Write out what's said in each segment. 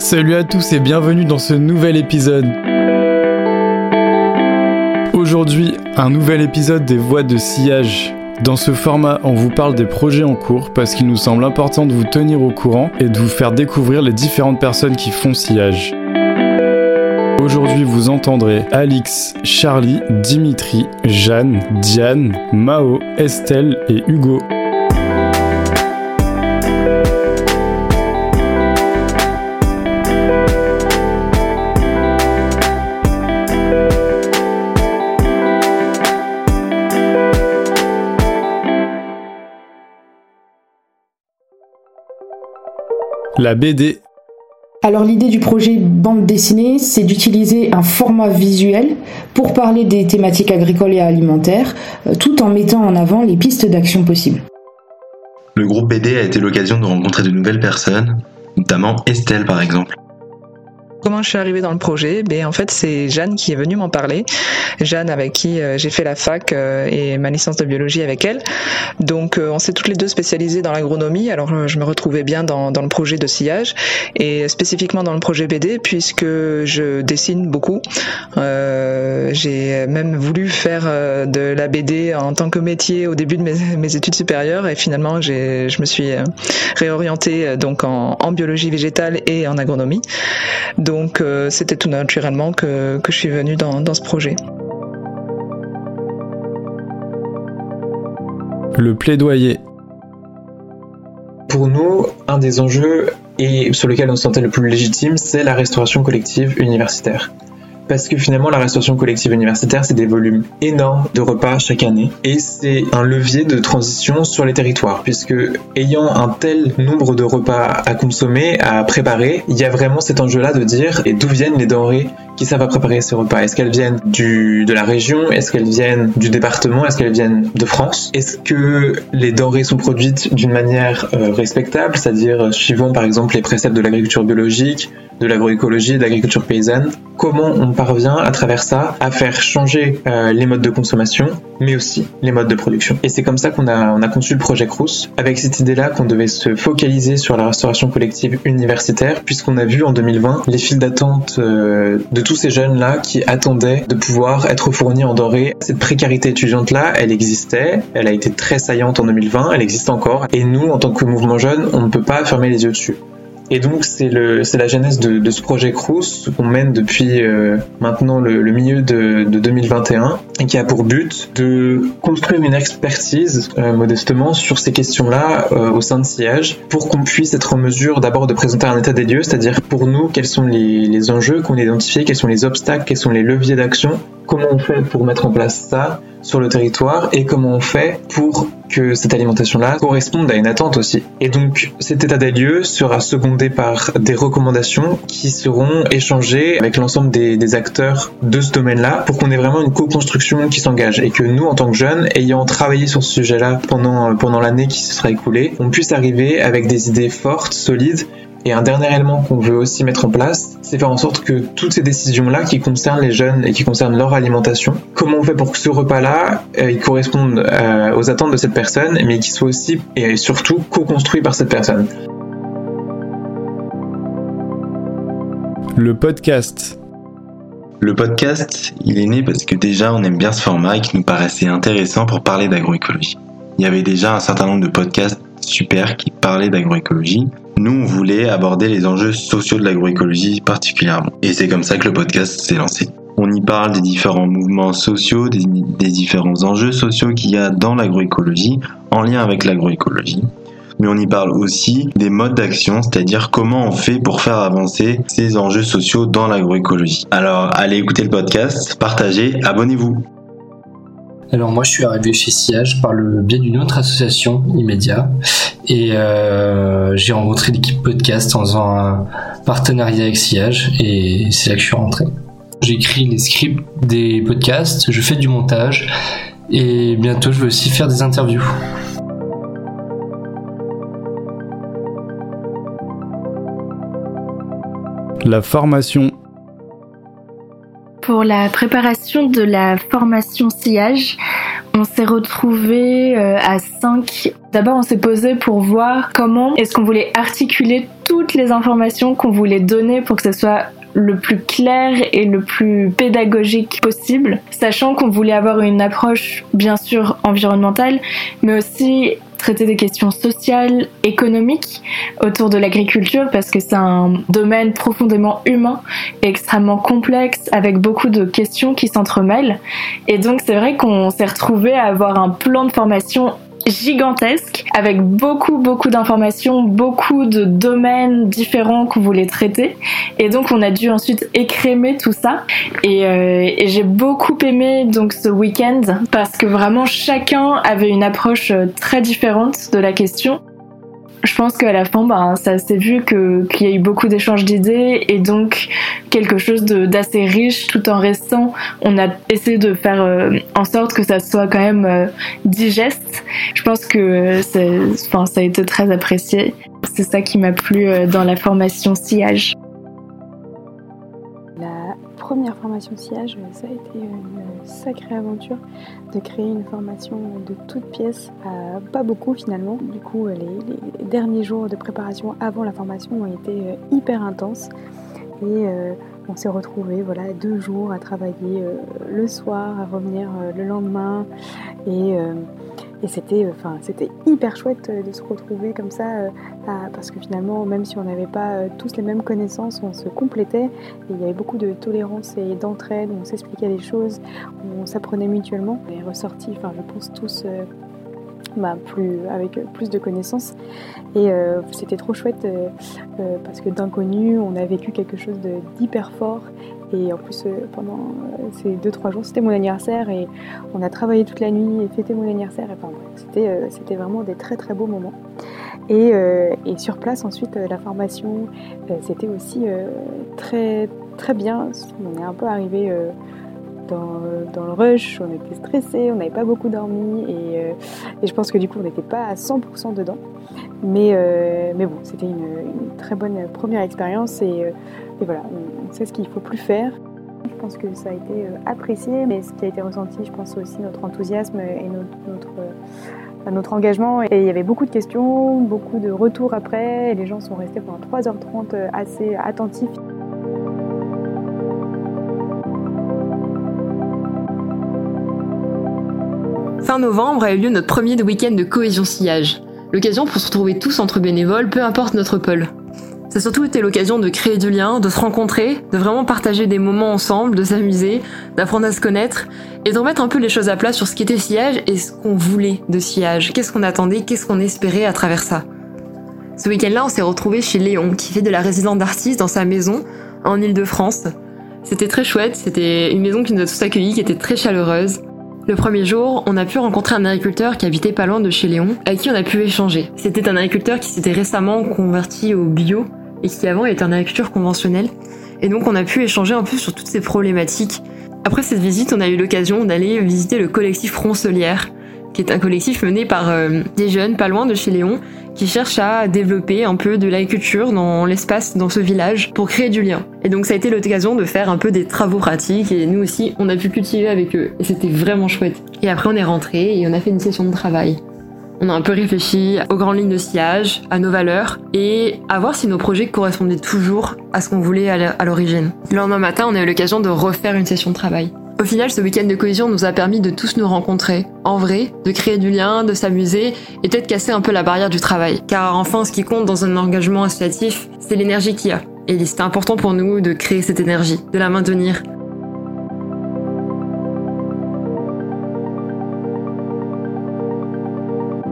Salut à tous et bienvenue dans ce nouvel épisode. Aujourd'hui, un nouvel épisode des voix de sillage. Dans ce format, on vous parle des projets en cours parce qu'il nous semble important de vous tenir au courant et de vous faire découvrir les différentes personnes qui font sillage. Aujourd'hui, vous entendrez Alix, Charlie, Dimitri, Jeanne, Diane, Mao, Estelle et Hugo. La BD. Alors l'idée du projet bande dessinée, c'est d'utiliser un format visuel pour parler des thématiques agricoles et alimentaires, euh, tout en mettant en avant les pistes d'action possibles. Le groupe BD a été l'occasion de rencontrer de nouvelles personnes, notamment Estelle par exemple. Comment je suis arrivée dans le projet? Ben en fait c'est Jeanne qui est venue m'en parler. Jeanne avec qui euh, j'ai fait la fac euh, et ma licence de biologie avec elle. Donc euh, on s'est toutes les deux spécialisées dans l'agronomie. Alors je me retrouvais bien dans, dans le projet de sillage et spécifiquement dans le projet BD puisque je dessine beaucoup. j'ai même voulu faire de la BD en tant que métier au début de mes, études supérieures et finalement je me suis réorientée donc en, en biologie végétale et en agronomie. Donc euh, c'était tout naturellement que, que, je suis venue dans, dans ce projet. Le plaidoyer. Pour nous, un des enjeux et sur lequel on se sentait le plus légitime, c'est la restauration collective universitaire parce que finalement la restauration collective universitaire c'est des volumes énormes de repas chaque année. Et c'est un levier de transition sur les territoires puisque ayant un tel nombre de repas à consommer, à préparer, il y a vraiment cet enjeu là de dire et d'où viennent les denrées qui savent préparer ces repas. Est-ce qu'elles viennent du, de la région? Est-ce qu'elles viennent du département? Est-ce qu'elles viennent de France? Est-ce que les denrées sont produites d'une manière euh, respectable, c'est-à-dire euh, suivant par exemple les préceptes de l'agriculture biologique, de l'agroécologie, de l'agriculture paysanne Comment on parvient à travers ça à faire changer euh, les modes de consommation, mais aussi les modes de production. Et c'est comme ça qu'on a, on a conçu le projet Crous, avec cette idée-là qu'on devait se focaliser sur la restauration collective universitaire, puisqu'on a vu en 2020 les files d'attente euh, de tous ces jeunes-là qui attendaient de pouvoir être fournis en denrées. Cette précarité étudiante-là, elle existait, elle a été très saillante en 2020, elle existe encore, et nous, en tant que mouvement jeune, on ne peut pas fermer les yeux dessus. Et donc c'est la genèse de, ce projet Crous qu'on mène depuis euh, maintenant le, milieu de, de, 2021 et qui a pour but de construire une expertise euh, modestement sur ces questions-là euh, au sein de Sillage pour qu'on puisse être en mesure d'abord de présenter un état des lieux, c'est-à-dire pour nous quels sont les, les enjeux qu'on a identifiés, quels sont les obstacles, quels sont les leviers d'action, comment on fait pour mettre en place ça sur le territoire et comment on fait pour que cette alimentation-là corresponde à une attente aussi. Et donc cet état des lieux sera secondé par des recommandations qui seront échangées avec l'ensemble des, acteurs de ce domaine-là pour qu'on ait vraiment une co-construction qui s'engage et que nous, en tant que jeunes, ayant travaillé sur ce sujet-là pendant, pendant l'année qui se sera écoulée, on puisse arriver avec des idées fortes, solides et un dernier élément qu'on veut aussi mettre en place, c'est faire en sorte que toutes ces décisions-là qui concernent les jeunes et qui concernent leur alimentation, comment on fait pour que ce repas-là, euh, il corresponde euh, aux attentes de cette personne, mais qu'il soit aussi et surtout co-construit par cette personne. Le podcast. Le podcast, il est né parce que déjà on aime bien ce format et qui nous paraissait intéressant pour parler d'agroécologie. Il y avait déjà un certain nombre de podcasts super qui parlaient d'agroécologie, nous, on voulait aborder les enjeux sociaux de l'agroécologie particulièrement. Et c'est comme ça que le podcast s'est lancé. On y parle des différents mouvements sociaux, des, différents enjeux sociaux qu'il y a dans l'agroécologie, en lien avec l'agroécologie. Mais on y parle aussi des modes d'action, c'est-à-dire comment on fait pour faire avancer ces enjeux sociaux dans l'agroécologie. Alors, allez écouter le podcast, partagez, abonnez-vous. Alors moi je suis arrivé chez Siage par le biais d'une autre association immédiat et euh, j'ai rencontré l'équipe podcast en faisant un partenariat avec Siage et c'est là que je suis rentré. J'écris les scripts des podcasts, je fais du montage et bientôt je vais aussi faire des interviews. La formation pour la préparation de la formation sillage, On s'est retrouvés à 5. D'abord, on s'est posé pour voir comment est-ce qu'on voulait articuler toutes les informations qu'on voulait donner pour que ce soit le plus clair et le plus pédagogique possible, sachant qu'on voulait avoir une approche bien sûr environnementale, mais aussi traiter des questions sociales, économiques autour de l'agriculture parce que c'est un domaine profondément humain et extrêmement complexe avec beaucoup de questions qui s'entremêlent. Et donc c'est vrai qu'on s'est retrouvé à avoir un plan de formation gigantesque avec beaucoup beaucoup d'informations, beaucoup de domaines différents qu'on voulait traiter. Et donc on a dû ensuite écrémer tout ça. Et, euh, et j'ai beaucoup aimé donc ce week-end parce que vraiment chacun avait une approche euh, très différente de la question je pense qu'à la fin, ben, ça s'est vu qu'il y a eu beaucoup d'échanges d'idées et donc quelque chose d'assez riche tout en restant. On a essayé de faire euh, en sorte que ça soit quand même euh, digeste. Je pense que enfin, ça a été très apprécié. C'est ça qui m'a plu euh, dans la formation sillage première formation sillage, ça a été une sacrée aventure de créer une formation de toutes pièces, pas beaucoup finalement. Du coup, les, derniers jours de préparation avant la formation ont été euh, hyper intenses et euh, on s'est retrouvés voilà, deux jours à travailler euh, le soir, à revenir le lendemain et et c'était, euh, enfin, hyper chouette euh, de se retrouver comme ça, euh, parce que finalement, même si on n'avait pas tous les mêmes connaissances, on se complétait. Il y avait beaucoup de tolérance et d'entraide, on s'expliquait les choses, on s'apprenait mutuellement. On est ressortis, enfin, je pense tous bah, plus, avec plus de connaissances. Et c'était trop chouette parce que d'inconnu, on a vécu quelque chose d'hyper fort et en plus, euh, pendant euh, ces 2-3 jours, c'était mon anniversaire et on a travaillé toute la nuit et fêté mon anniversaire. Enfin, c'était, euh, c'était vraiment des très très beaux moments. Et, et sur place, ensuite, la formation, c'était aussi très très bien. On est un peu arrivé dans, dans, le rush, on était stressé, on n'avait pas beaucoup dormi et, et, je pense que du coup, on n'était pas à 100% dedans. Mais, mais bon, c'était une, très bonne première expérience et voilà, on, sait ce qu'il ne faut plus faire. Je pense que ça a été euh, apprécié, mais ce qui a été ressenti, je pense aussi notre enthousiasme et notre, euh, notre, engagement. Et il y avait beaucoup de questions, beaucoup de retours après, et les gens sont restés pendant 3h30 euh, assez attentifs. Fin novembre a eu lieu notre premier week-end de cohésion sillage. L'occasion pour se retrouver tous entre bénévoles, peu importe notre pôle. Ça a surtout été l'occasion de créer du lien, de se rencontrer, de vraiment partager des moments ensemble, de s'amuser, d'apprendre à se connaître et de remettre un peu les choses à plat sur ce qu'était sillage et ce qu'on voulait de sillage, qu'est-ce qu'on attendait, qu'est-ce qu'on espérait à travers ça? Ce week-end-là, on s'est retrouvé chez Léon, qui fait de la résidence d'artiste dans sa maison en Ile-de-France. C'était très chouette, c'était une maison qui nous a tous accueillis, qui était très chaleureuse. Le premier jour, on a pu rencontrer un agriculteur qui habitait pas loin de chez Léon, avec qui on a pu échanger. C'était un agriculteur qui s'était récemment converti au bio et qui avant était en agriculture conventionnelle. Et donc on a pu échanger un peu sur toutes ces problématiques. Après cette visite, on a eu l'occasion d'aller visiter le collectif Roncelière, qui est un collectif mené par euh, des jeunes pas loin de chez Léon, qui cherchent à développer un peu de l'agriculture dans l'espace, dans ce village, pour créer du lien. Et donc ça a été l'occasion de faire un peu des travaux pratiques, et nous aussi, on a pu cultiver avec eux, et c'était vraiment chouette. Et après on est rentré et on a fait une session de travail. On a un peu réfléchi aux grandes lignes de sillage, à nos valeurs et à voir si nos projets correspondaient toujours à ce qu'on voulait à l'origine. Le lendemain matin, on a eu l'occasion de refaire une session de travail. Au final, ce week-end de cohésion nous a permis de tous nous rencontrer, en vrai, de créer du lien, de s'amuser et peut-être casser un peu la barrière du travail. Car enfin, ce qui compte dans un engagement associatif, c'est l'énergie qu'il y a. Et c'était important pour nous de créer cette énergie, de la maintenir,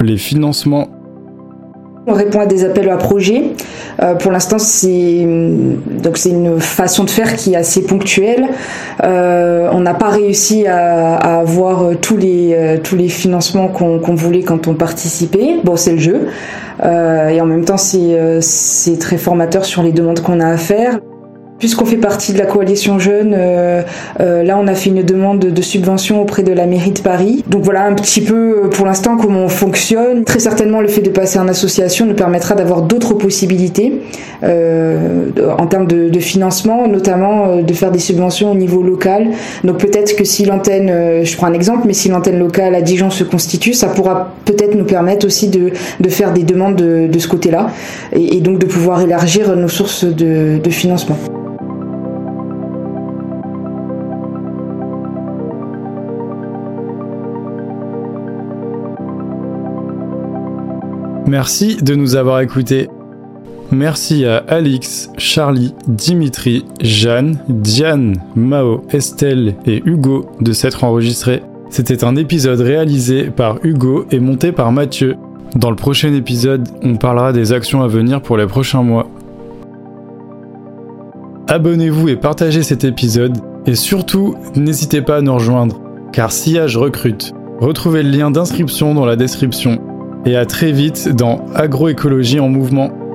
les financements on répond à des appels à projets. Euh, pour l'instant, c'est donc c'est une façon de faire qui est assez ponctuelle. Euh, on n'a pas réussi à, avoir tous les euh, tous les financements qu'on voulait quand on participait. Bon, c'est le jeu. et en même temps, c'est c'est très formateur sur les demandes qu'on a à faire. Puisqu'on fait partie de la coalition jeune, euh, euh, là on a fait une demande de subvention auprès de la mairie de Paris. Donc voilà un petit peu euh, pour l'instant comment on fonctionne. Très certainement le fait de passer en association nous permettra d'avoir d'autres possibilités en termes de, financement, notamment de faire des subventions au niveau local. Donc peut-être que si l'antenne, je prends un exemple, mais si l'antenne locale à Dijon se constitue, ça pourra peut-être nous permettre aussi de, faire des demandes de, ce côté-là et, donc de pouvoir élargir nos sources de financement. Merci de nous avoir écoutés. Merci à Alix, Charlie, Dimitri, Jeanne, Diane, Mao, Estelle et Hugo de s'être enregistrés. C'était un épisode réalisé par Hugo et monté par Mathieu. Dans le prochain épisode, on parlera des actions à venir pour les prochains mois. Abonnez-vous et partagez cet épisode et surtout, n'hésitez pas à nous rejoindre car Sillage recrute. Retrouvez le lien d'inscription dans la description et à très vite dans Agroécologie en mouvement.